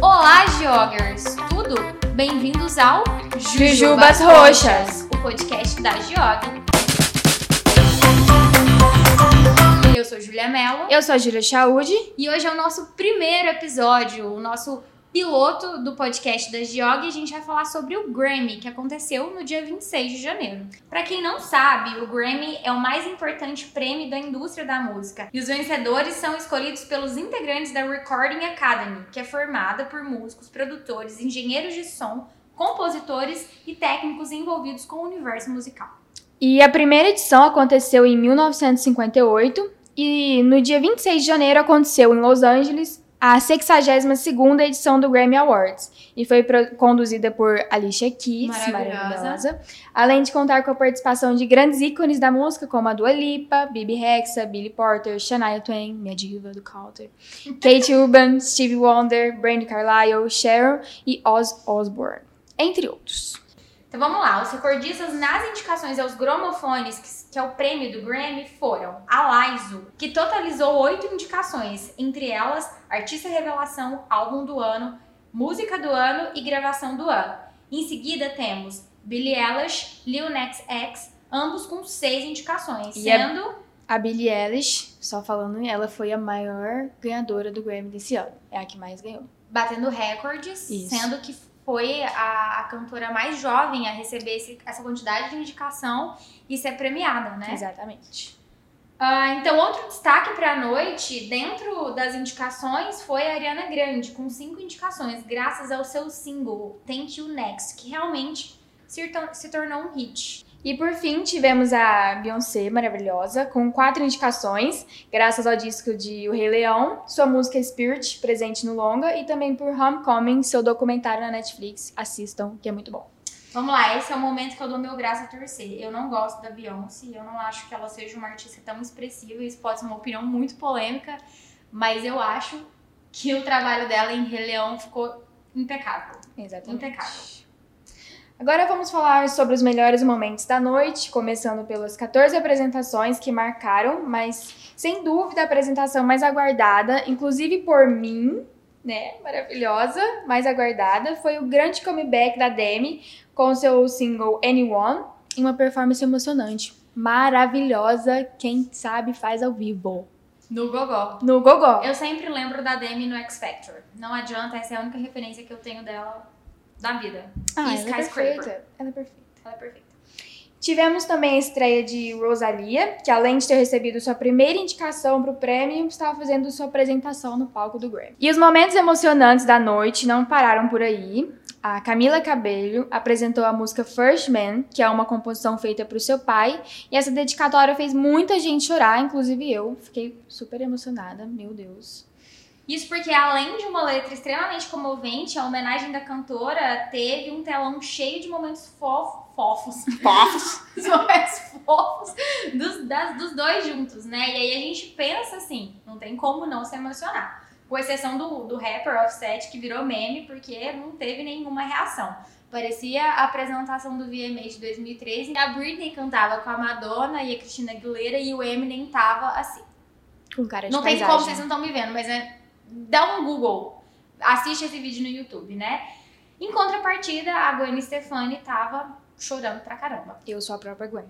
Olá, Geogers! Tudo? Bem-vindos ao Jujubas Roxas, o podcast da Geog. Eu sou Julia Mello Eu sou a Júlia Chaude. e hoje é o nosso primeiro episódio, o nosso piloto do podcast da Geog e a gente vai falar sobre o Grammy, que aconteceu no dia 26 de janeiro. Pra quem não sabe, o Grammy é o mais importante prêmio da indústria da música e os vencedores são escolhidos pelos integrantes da Recording Academy, que é formada por músicos, produtores, engenheiros de som, compositores e técnicos envolvidos com o universo musical. E a primeira edição aconteceu em 1958 e no dia 26 de janeiro aconteceu em Los Angeles a 62ª edição do Grammy Awards e foi conduzida por Alicia Keys, Maravilhosa. maravilhosa, além de contar com a participação de grandes ícones da música como a Dua Lipa, Bibi Rexa, Billy Porter, Shania Twain, minha diva do Kate Urban, Stevie Wonder, Brandy Carlile, Cheryl e Oz Osbourne, entre outros. Então vamos lá, os recordistas nas indicações aos gromofones, que, que é o prêmio do Grammy, foram a Laizo, que totalizou oito indicações, entre elas Artista Revelação, Álbum do Ano, Música do Ano e Gravação do Ano. Em seguida temos Billie Eilish, Lil Nas X, ambos com seis indicações, E sendo A Billie Eilish, só falando, ela foi a maior ganhadora do Grammy desse ano. É a que mais ganhou. batendo recordes, Isso. sendo que foi a, a cantora mais jovem a receber esse- essa quantidade de indicação e ser premiada, né? Exatamente. Ah, então, outro destaque para a noite, dentro das indicações, foi a Ariana Grande, com cinco indicações, graças ao seu single Thank You Next, que realmente se, se tornou um hit. E por fim, tivemos a Beyoncé maravilhosa, com quatro indicações, graças ao disco de O Rei Leão, sua música Spirit, presente no longa, e também por Homecoming, seu documentário na Netflix. Assistam, que é muito bom. Vamos lá, esse é o momento que eu dou meu braço a torcer. Eu não gosto da Beyoncé, eu não acho que ela seja uma artista tão expressiva, isso pode ser uma opinião muito polêmica, mas eu acho que o trabalho dela em Rei Leão ficou impecável. Exatamente. Impecável. Agora vamos falar sobre os melhores momentos da noite, começando pelas 14 apresentações que marcaram, mas sem dúvida a apresentação mais aguardada, inclusive por mim, né, maravilhosa, mais aguardada, foi o grande comeback da Demi com seu single Anyone, em uma performance emocionante, maravilhosa, quem sabe faz ao vivo, No Gogó. no Gogó. Eu sempre lembro da Demi no X Factor. Não adianta, essa é a única referência que eu tenho dela da vida. Ah, e ela é perfeita, ela é perfeita. Ela é perfeita. Tivemos também a estreia de Rosalia, que além de ter recebido sua primeira indicação para o prêmio, estava fazendo sua apresentação no palco do Grammy. E os momentos emocionantes da noite não pararam por aí. A Camila Cabello apresentou a música First Man, que é uma composição feita para o seu pai, e essa dedicatória fez muita gente chorar, inclusive eu. Fiquei super emocionada, meu Deus. Isso porque, além de uma letra extremamente comovente, a homenagem da cantora teve um telão cheio de momentos fofos. Fofos. Fofos. Os momentos fofos dos, das- dos dois juntos, né? E aí a gente pensa assim, não tem como não se emocionar. Com exceção do, do rapper Offset, que virou meme, porque não teve nenhuma reação. Parecia a apresentação do VMA de 2013. A Britney cantava com a Madonna e a Christina Aguilera e o Eminem tava assim. Com cara de Não tem paisagem. como, vocês não estão me vendo, mas é. Dá um Google. Assiste esse vídeo no YouTube, né? Em contrapartida, a Gwen Stefani tava chorando pra caramba. Eu sou a própria Gwen.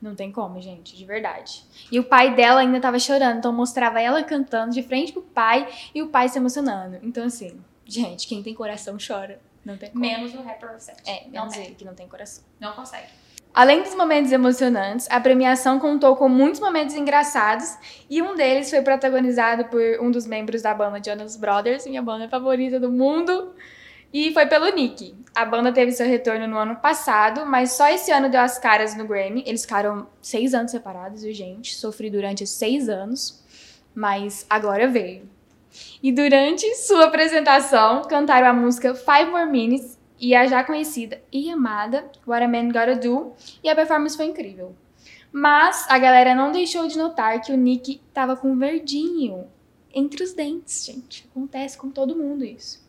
Não tem como, gente, de verdade. E o pai dela ainda tava chorando, então mostrava ela cantando de frente pro pai e o pai se emocionando. Então, assim, gente, quem tem coração chora. Não tem como. Menos o rapper Offset. É, não menos tem. ele que não tem coração. Não consegue. Além dos momentos emocionantes, a premiação contou com muitos momentos engraçados e um deles foi protagonizado por um dos membros da banda Jonas Brothers, minha banda favorita do mundo, e foi pelo Nick. A banda teve seu retorno no ano passado, mas só esse ano deu as caras no Grammy. Eles ficaram seis anos separados, viu, gente? Sofri durante seis anos, mas agora veio. E durante sua apresentação, cantaram a música Five More Minutes e a já conhecida e amada What a Man Gotta Do, e a performance foi incrível. Mas a galera não deixou de notar que o Nick tava com verdinho entre os dentes, gente. Acontece com todo mundo isso.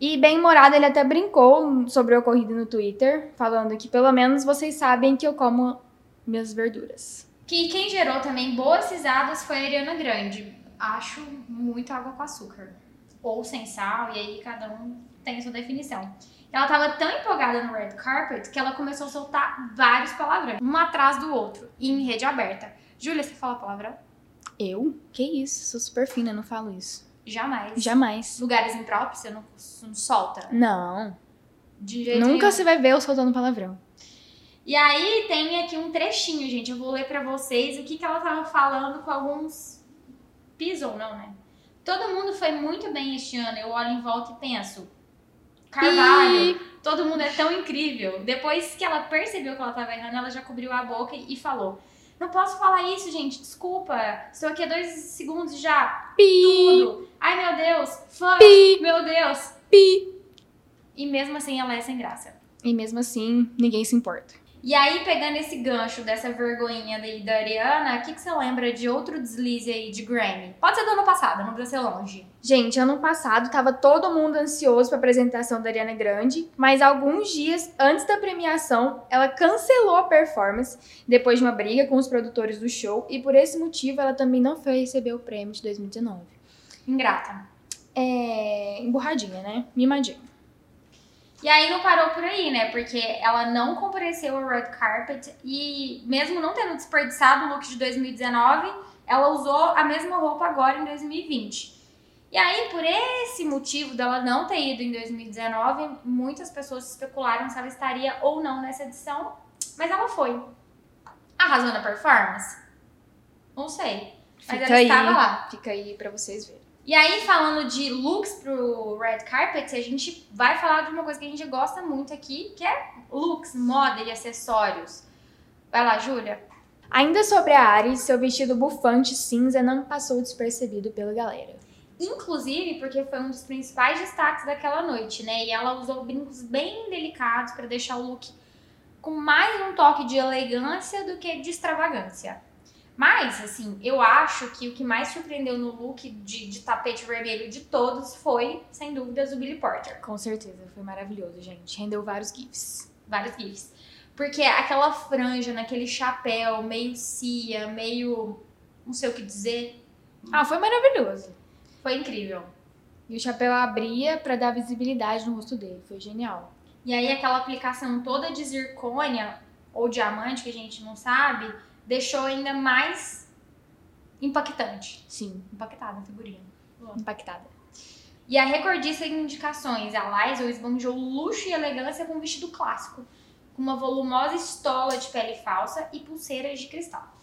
E bem morado, ele até brincou sobre o ocorrido no Twitter, falando que pelo menos vocês sabem que eu como minhas verduras. Que quem gerou também boas risadas foi a Ariana Grande. Acho muito água com açúcar. ou sem sal, e aí cada um tem sua definição. Ela tava tão empolgada no red carpet que ela começou a soltar vários palavrões, um atrás do outro, e em rede aberta. Júlia, você fala palavrão? Eu? Que isso? Sou super fina, não falo isso. Jamais. Jamais. Lugares impróprios, você não, não solta? Não. De jeito Nunca nenhum. você vai ver eu soltando palavrão. E aí tem aqui um trechinho, gente. Eu vou ler pra vocês o que, que ela tava falando com alguns. Piso ou não, né? Todo mundo foi muito bem este ano. Eu olho em volta e penso. Carvalho, todo mundo é tão incrível. Depois que ela percebeu que ela tava errando, ela já cobriu a boca e falou: Não posso falar isso, gente. Desculpa. Estou aqui há dois segundos e já. Pi, Tudo. Ai, meu Deus. Fuck. Pi. Meu Deus. pi. E mesmo assim ela é sem graça. E mesmo assim, ninguém se importa. E aí, pegando esse gancho dessa vergonhinha daí da Ariana, o que, que você lembra de outro deslize aí de Grammy? Pode ser do ano passado, não precisa ser longe. Gente, ano passado tava todo mundo ansioso pra apresentação da Ariana Grande, mas alguns dias antes da premiação, ela cancelou a performance depois de uma briga com os produtores do show e por esse motivo ela também não foi receber o prêmio de 2019. Ingrata. É. emburradinha, né? Mimadinha. E aí não parou por aí, né? Porque ela não compareceu ao red carpet e mesmo não tendo desperdiçado o look de 2019, ela usou a mesma roupa agora em 2020. E aí, por esse motivo dela não ter ido em 2019, muitas pessoas especularam se ela estaria ou não nessa edição, mas ela foi. Arrasou na performance? Não sei. Mas Fica ela aí, estava lá. fica aí pra vocês verem. E aí, falando de looks pro red carpet, a gente vai falar de uma coisa que a gente gosta muito aqui, que é looks, moda e acessórios. Vai lá, Júlia. Ainda sobre a Ari, seu vestido bufante cinza não passou despercebido pela galera. Inclusive, porque foi um dos principais destaques daquela noite, né? E ela usou brincos bem delicados pra deixar o look com mais um toque de elegância do que de extravagância. Mas, assim, eu acho que o que mais surpreendeu no look de, de tapete vermelho de todos foi, sem dúvidas, o Billy Porter. Com certeza, foi maravilhoso, gente. Rendeu vários gifs. vários gifs. Porque aquela franja naquele chapéu, meio cia, meio. não sei o que dizer, Ah, foi maravilhoso. foi incrível. E o chapéu abria pra dar visibilidade no rosto dele. Foi genial. E aí aquela aplicação toda de zircônia ou diamante, que a gente não sabe, deixou ainda mais impactante. Sim, Impactada a figurinha. impactada. E a recordista em indicações, a Liza esbanjou luxo e elegância com um vestido clássico, com uma volumosa estola de pele falsa e pulseiras de cristal.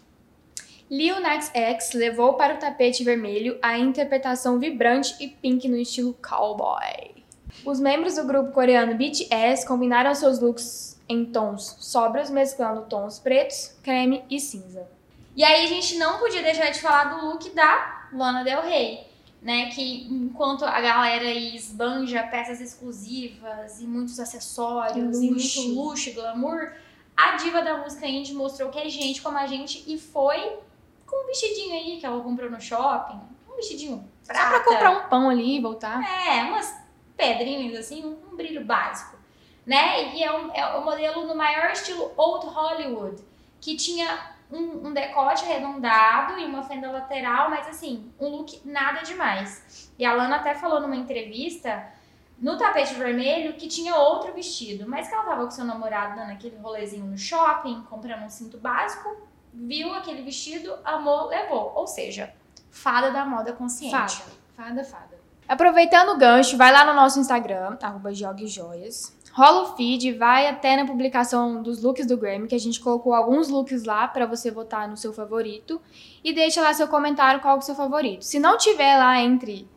Lil Nas X levou para o tapete vermelho a interpretação vibrante e pink no estilo cowboy. Os membros do grupo coreano BTS combinaram seus looks em tons sóbrios, mesclando tons pretos, creme e cinza. E aí a gente não podia deixar de falar do look da Lana Del Rey, né? Que enquanto a galera aí esbanja peças exclusivas e muitos acessórios e Luxo. muito luxo e glamour, a diva da música indie mostrou que é gente como a gente e foi com um vestidinho aí que ela comprou no shopping. Um vestidinho Só prata. pra comprar um pão ali e voltar. É, umas pedrinhas assim, um brilho básico, né? E é, um, é o modelo no maior estilo Old Hollywood, que tinha um, um decote arredondado e uma fenda lateral, mas assim, um look nada demais. E a Lana até falou numa entrevista no tapete vermelho que tinha outro vestido, mas que ela tava com seu namorado dando aquele rolezinho no shopping, comprando um cinto básico, viu aquele vestido, amou, levou. Ou seja, fada da moda consciente. Fada, fada, fada. Aproveitando o gancho, vai lá no nosso Instagram, arroba joguejoias. Rola o feed, vai até na publicação dos looks do Grammy, que a gente colocou alguns looks lá pra você votar no seu favorito. E deixa lá seu comentário qual é o seu favorito. Se não tiver lá entre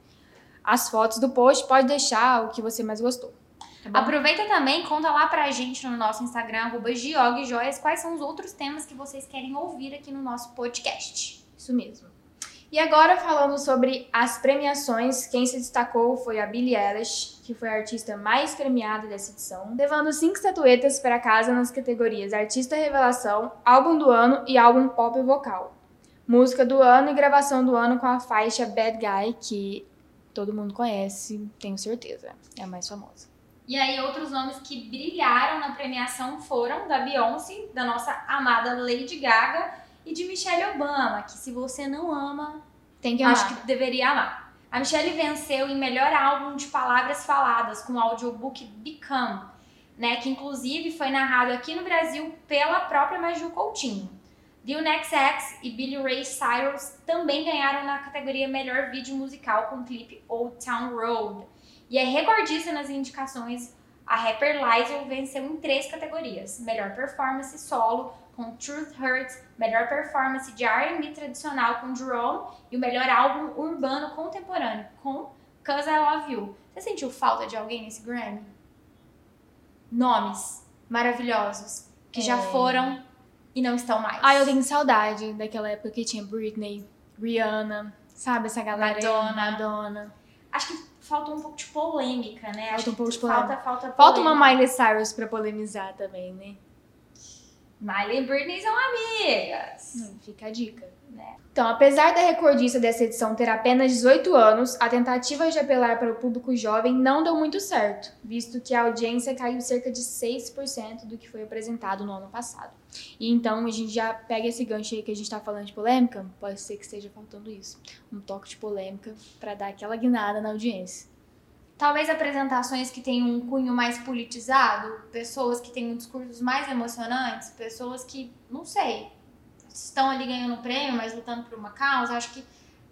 as fotos do post, pode deixar o que você mais gostou. Tá? Aproveita também, conta lá pra gente no nosso Instagram, arroba Joias, quais são os outros temas que vocês querem ouvir aqui no nosso podcast. Isso mesmo. E agora falando sobre as premiações, quem se destacou foi a Billie Eilish, que foi a artista mais premiada dessa edição, levando cinco estatuetas para casa nas categorias Artista Revelação, Álbum do Ano e Álbum Pop Vocal. Música do ano e gravação do ano com a faixa Bad Guy, que todo mundo conhece, tenho certeza, é a mais famosa. E aí, outros nomes que brilharam na premiação foram da Beyoncé, da nossa amada Lady Gaga e de Michelle Obama, que se você não ama, Tem que amar. acho que deveria amar. A Michelle venceu em melhor álbum de palavras faladas com o audiobook Become, né, que inclusive foi narrado aqui no Brasil pela própria Maju Coutinho. Lil Nas X e Billy Ray Cyrus também ganharam na categoria Melhor Vídeo Musical com o clipe Old Town Road. E é recordista nas indicações, a rapper Lizzo venceu em três categorias: Melhor Performance Solo com Truth Hurts, Melhor Performance de R&B Tradicional com Jerome e o Melhor Álbum Urbano Contemporâneo com Cause I Love You. Você sentiu falta de alguém nesse Grammy? Nomes maravilhosos que é. já foram e não estão mais. Ah, eu tenho saudade daquela época que tinha Britney, Rihanna, sabe? Essa galera Madonna. Aí, Madonna. Acho que falta um pouco de polêmica, né? Falta Acho um pouco de polêmica. Falta, falta, polêmica. falta uma Miley Cyrus pra polemizar também, né? Miley e Britney são amigas. Hum, fica a dica. Né? Então, apesar da recordista dessa edição ter apenas 18 anos, a tentativa de apelar para o público jovem não deu muito certo, visto que a audiência caiu cerca de 6% do que foi apresentado no ano passado. E então a gente já pega esse gancho aí que a gente está falando de polêmica, pode ser que esteja faltando isso, um toque de polêmica para dar aquela guinada na audiência. Talvez apresentações que tenham um cunho mais politizado, pessoas que tenham discursos mais emocionantes, pessoas que, não sei, estão ali ganhando prêmio, mas lutando por uma causa. Acho que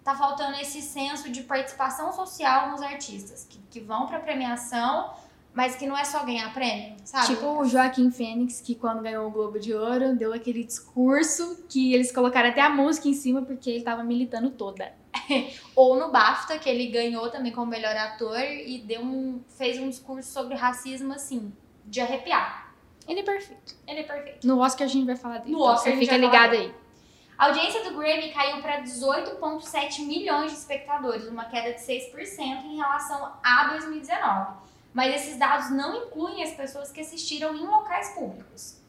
tá faltando esse senso de participação social nos artistas, que, que vão pra premiação, mas que não é só ganhar prêmio, sabe? Tipo o Joaquim Fênix, que quando ganhou o Globo de Ouro, deu aquele discurso que eles colocaram até a música em cima porque ele tava militando toda. Ou no BAFTA, que ele ganhou também como melhor ator e deu um, fez um discurso sobre racismo, assim, de arrepiar. Ele é perfeito. Ele é perfeito. No Oscar a gente vai falar dele. No então Oscar você fica ligado aí. A audiência do Grammy caiu para 18,7 milhões de espectadores, uma queda de 6% em relação a 2019. Mas esses dados não incluem as pessoas que assistiram em locais públicos.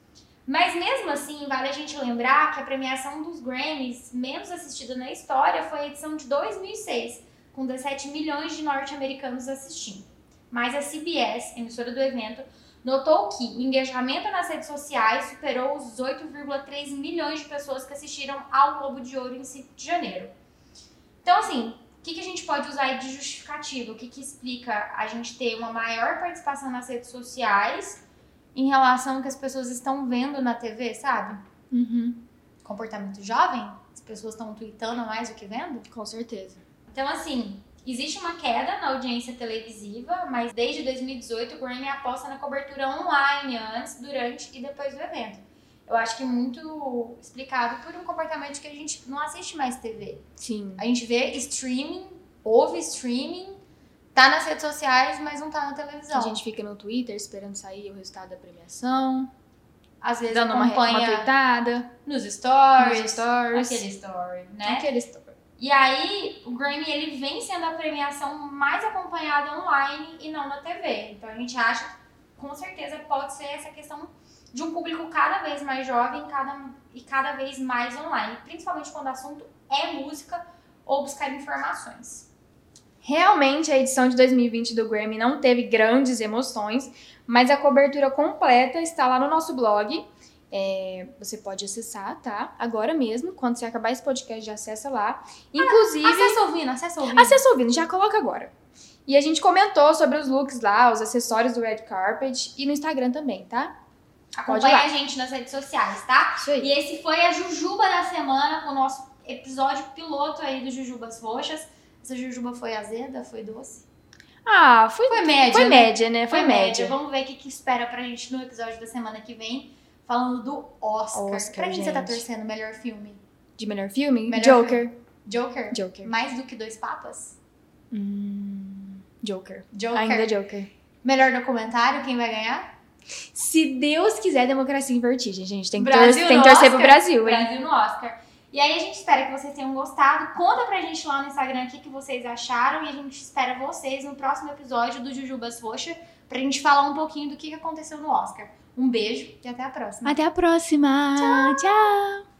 Mas mesmo assim, vale a gente lembrar que a premiação dos Grammys menos assistida na história foi a edição de 2006, com 17 milhões de norte-americanos assistindo. Mas a CBS, emissora do evento, notou que o engajamento nas redes sociais superou os 8,3 milhões de pessoas que assistiram ao Globo de Ouro em 5 de janeiro. Então, assim, o que, que a gente pode usar de justificativo? O que, que explica a gente ter uma maior participação nas redes sociais em relação ao que as pessoas estão vendo na TV, sabe? Uhum. Comportamento jovem? As pessoas estão tweetando mais do que vendo? Com certeza. Então, assim, Existe uma queda na audiência televisiva, mas desde 2018 o Grammy aposta na cobertura online antes, durante e depois do evento. Eu acho que é muito explicado por um comportamento que a gente não assiste mais TV. Sim. A gente vê streaming, ouve streaming, tá nas redes sociais, mas não tá na televisão. A gente fica no Twitter esperando sair o resultado da premiação. Às vezes dando acompanha uma, uma tweetada. Nos stories. Nos stories. Aquele story, né? Aquele story. E aí, o Grammy ele vem sendo a premiação mais acompanhada online e não na TV. Então a gente acha, com certeza, pode ser essa questão de um público cada vez mais jovem cada, e cada vez mais online, principalmente quando o assunto é música ou buscar informações. Realmente, a edição de 2020 do Grammy não teve grandes emoções, mas a cobertura completa está lá no nosso blog é, você pode acessar, tá? Agora mesmo, quando você acabar esse podcast, já acessa lá. Inclusive. Ah, acessa ouvindo, acessa ouvindo. Acessa ouvindo, já coloca agora. E a gente comentou sobre os looks lá, os acessórios do Red Carpet e no Instagram também, tá? Acompanha a gente nas redes sociais, tá? Isso aí. E esse foi a Jujuba da semana, com o nosso episódio piloto aí do Jujubas Roxas. Essa Jujuba foi azeda, foi doce? Ah, foi, foi média. Foi né? média, né? Foi, foi média. média. Vamos ver o que, que espera pra gente no episódio da semana que vem falando do Oscar. Oscar pra quem gente. você tá torcendo? Melhor filme? De melhor filme? Melhor Joker. Filme. Joker? Joker. Mais do que Dois Papas? Hum, Joker. Joker. Ainda Joker. Melhor documentário, quem vai ganhar? Se Deus quiser, Democracia em Vertigem, gente. Tem que, Brasil tor tem que torcer pro Brasil, hein? Brasil no Oscar. E aí a gente espera que vocês tenham gostado. Conta pra gente lá no Instagram o que, que vocês acharam. E a gente espera vocês no próximo episódio do Jujubas Roxa pra gente falar um pouquinho do que aconteceu no Oscar. Um beijo e até a próxima. Até a próxima. Tchau. Tchau.